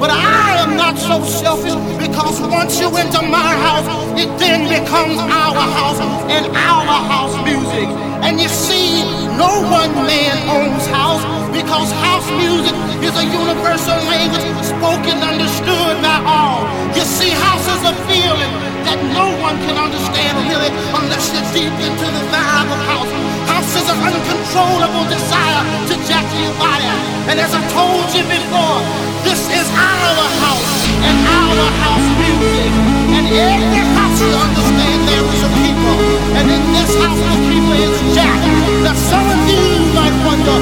But I am not so selfish because once you enter my house, it then becomes our house and our house music. And you see, no one man owns house because house music is a universal language spoken, understood by all. You see, house is a feeling that no one can understand really unless you're deep into the vibe of house. House is an uncontrollable desire to jack your body. And as I told you before, this is our house and our house music. And every house you understand there is a people. And in this house the people is Jack. Now some of you might wonder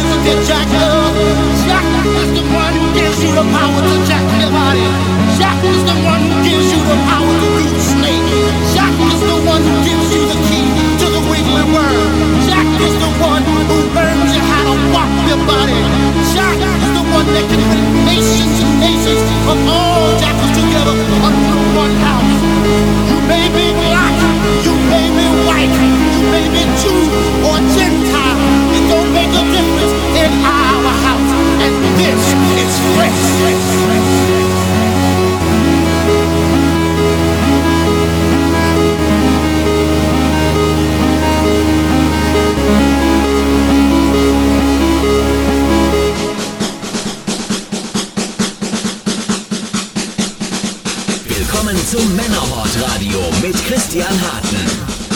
Jack is the one who gives you the power to jack your body. Jack is the one who gives you the power to snake. Jack is the one who gives you the key to the wiggly worm. Jack is the one who learns you how to walk your body. Jack is the one that can put nations and nations of all jackers together under one house. You may be black, you may be white, you may be Jew or Gentile. It don't make a difference in our house. And this is fresh. Willkommen zum Männerhort Radio mit Christian Harten.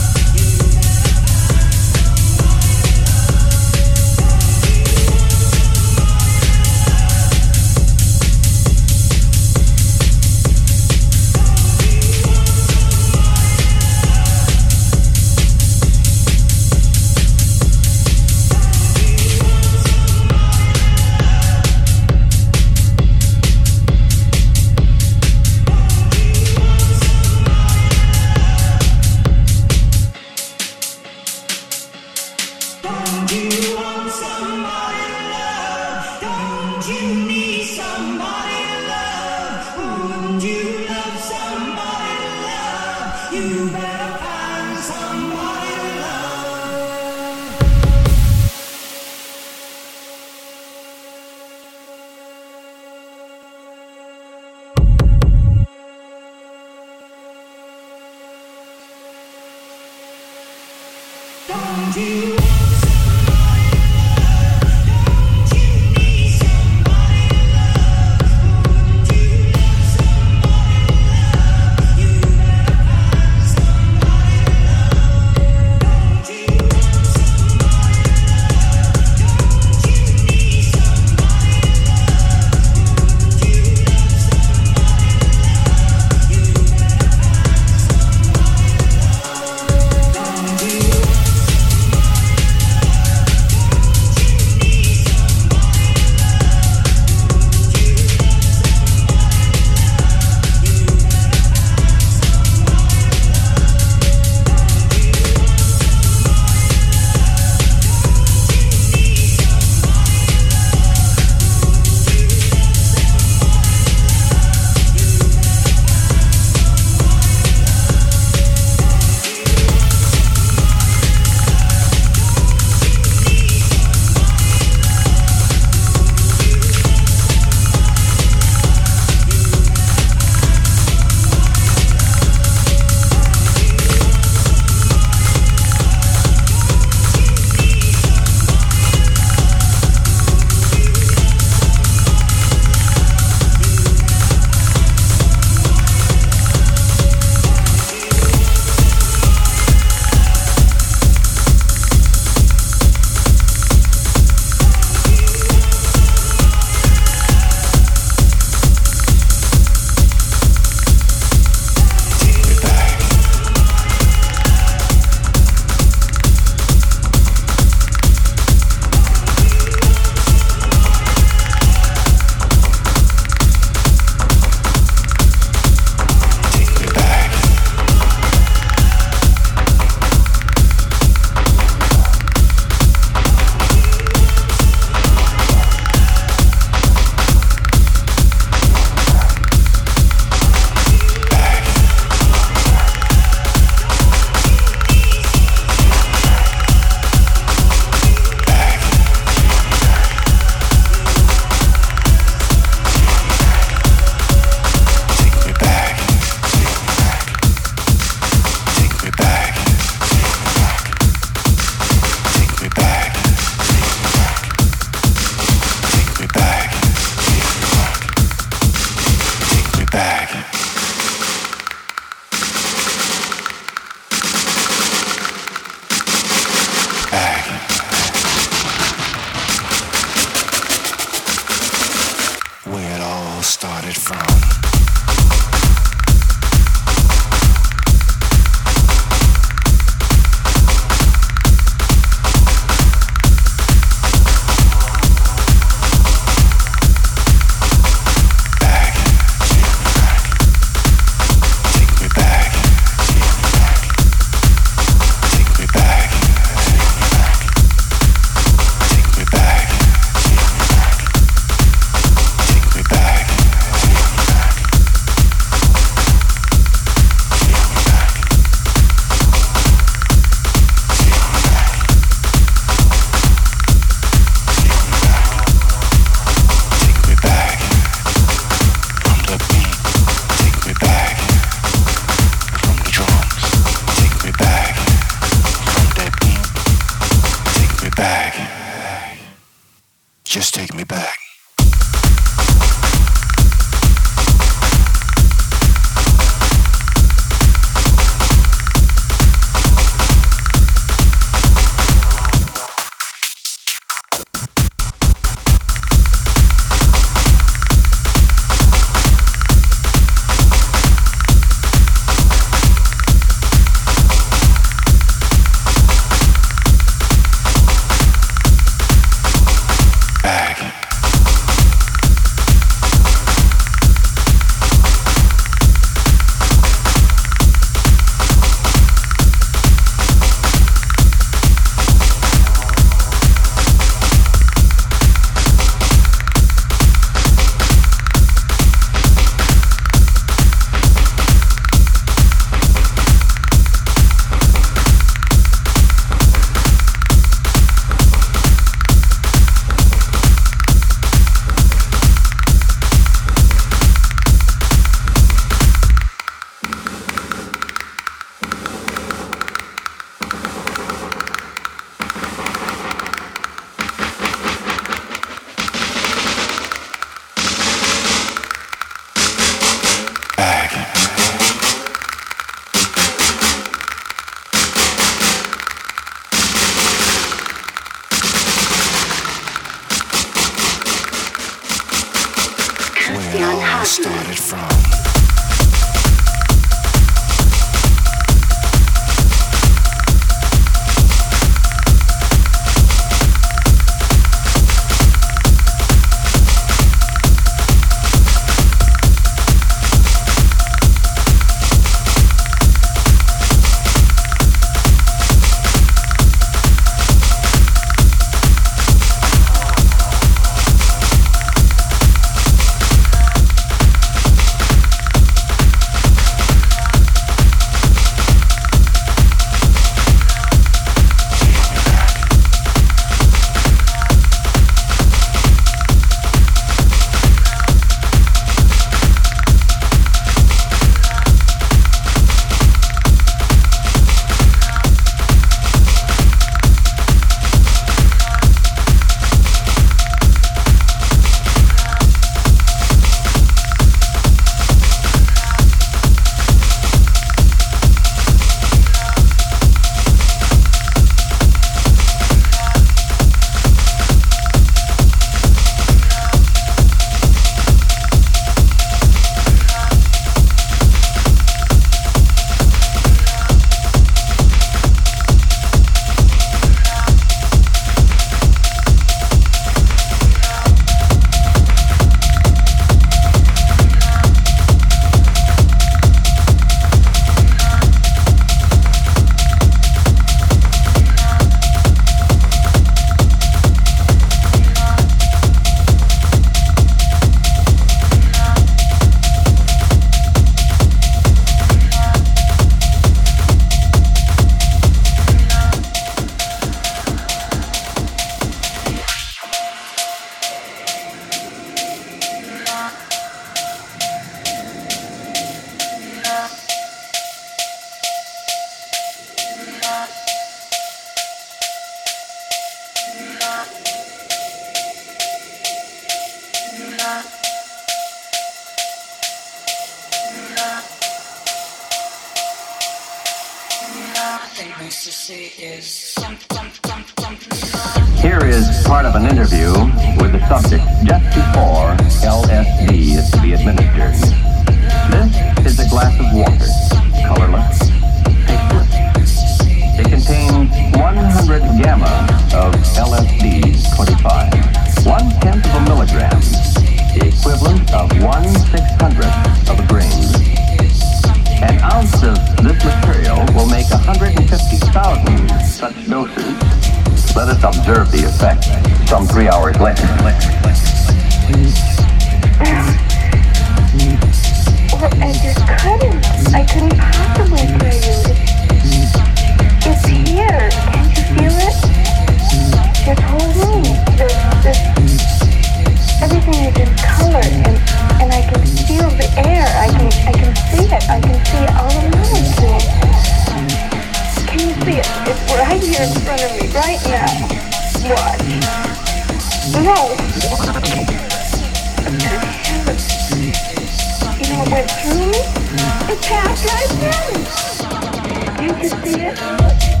can see it.